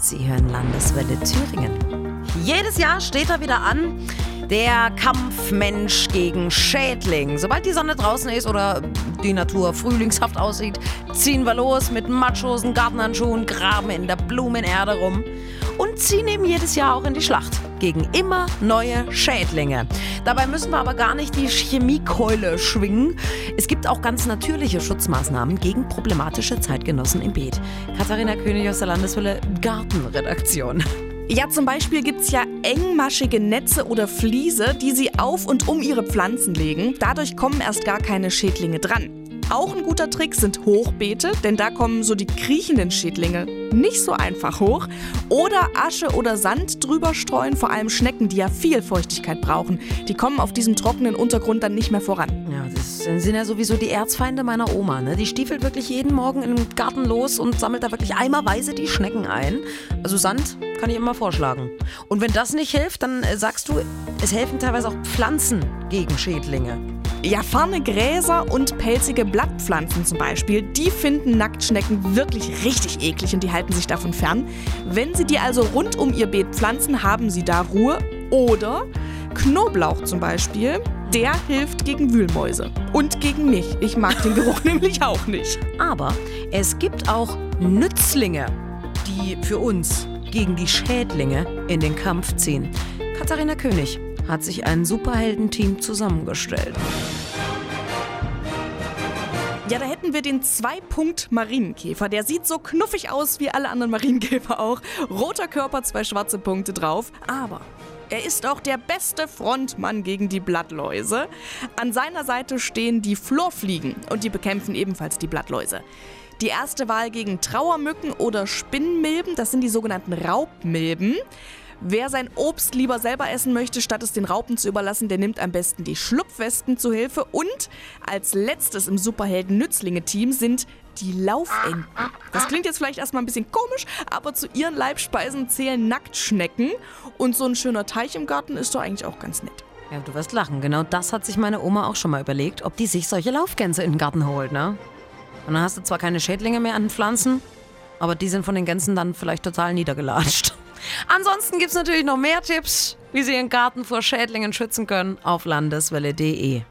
Sie hören Landeswelle Thüringen. Jedes Jahr steht er wieder an. Der Kampfmensch gegen Schädling. Sobald die Sonne draußen ist oder die Natur frühlingshaft aussieht, ziehen wir los mit Matschosen, Gartenhandschuhen, graben in der Blumenerde rum und ziehen eben jedes Jahr auch in die Schlacht gegen immer neue Schädlinge. Dabei müssen wir aber gar nicht die Chemiekeule schwingen. Es gibt auch ganz natürliche Schutzmaßnahmen gegen problematische Zeitgenossen im Beet. Katharina König aus der Landeswelle Gartenredaktion. Ja, zum Beispiel gibt es ja engmaschige Netze oder Fliese, die sie auf und um ihre Pflanzen legen. Dadurch kommen erst gar keine Schädlinge dran. Auch ein guter Trick sind Hochbeete, denn da kommen so die kriechenden Schädlinge nicht so einfach hoch. Oder Asche oder Sand drüber streuen, vor allem Schnecken, die ja viel Feuchtigkeit brauchen. Die kommen auf diesem trockenen Untergrund dann nicht mehr voran. Ja, das sind ja sowieso die Erzfeinde meiner Oma. Ne? Die stiefelt wirklich jeden Morgen im Garten los und sammelt da wirklich eimerweise die Schnecken ein. Also Sand kann ich immer vorschlagen. Und wenn das nicht hilft, dann äh, sagst du, es helfen teilweise auch Pflanzen gegen Schädlinge. Ja, ferne Gräser und pelzige Blattpflanzen zum Beispiel, die finden Nacktschnecken wirklich richtig eklig und die halten sich davon fern. Wenn sie die also rund um ihr Beet pflanzen, haben sie da Ruhe. Oder Knoblauch zum Beispiel, der hilft gegen Wühlmäuse. Und gegen mich. Ich mag den Geruch nämlich auch nicht. Aber es gibt auch Nützlinge, die für uns gegen die Schädlinge in den Kampf ziehen. Katharina König hat sich ein Superheldenteam zusammengestellt. Ja, da hätten wir den Zwei-Punkt-Marienkäfer. Der sieht so knuffig aus wie alle anderen Marienkäfer auch. Roter Körper, zwei schwarze Punkte drauf. Aber er ist auch der beste Frontmann gegen die Blattläuse. An seiner Seite stehen die Florfliegen und die bekämpfen ebenfalls die Blattläuse. Die erste Wahl gegen Trauermücken oder Spinnmilben, das sind die sogenannten Raubmilben. Wer sein Obst lieber selber essen möchte, statt es den Raupen zu überlassen, der nimmt am besten die Schlupfwespen zu Hilfe. Und als letztes im Superhelden-Nützlinge-Team sind die Laufenten. Das klingt jetzt vielleicht erstmal ein bisschen komisch, aber zu ihren Leibspeisen zählen Nacktschnecken. Und so ein schöner Teich im Garten ist doch eigentlich auch ganz nett. Ja, du wirst lachen. Genau das hat sich meine Oma auch schon mal überlegt, ob die sich solche Laufgänse in den Garten holt, ne? Und dann hast du zwar keine Schädlinge mehr an den Pflanzen, aber die sind von den Gänsen dann vielleicht total niedergelatscht. Ansonsten gibt es natürlich noch mehr Tipps, wie Sie Ihren Garten vor Schädlingen schützen können, auf landeswelle.de.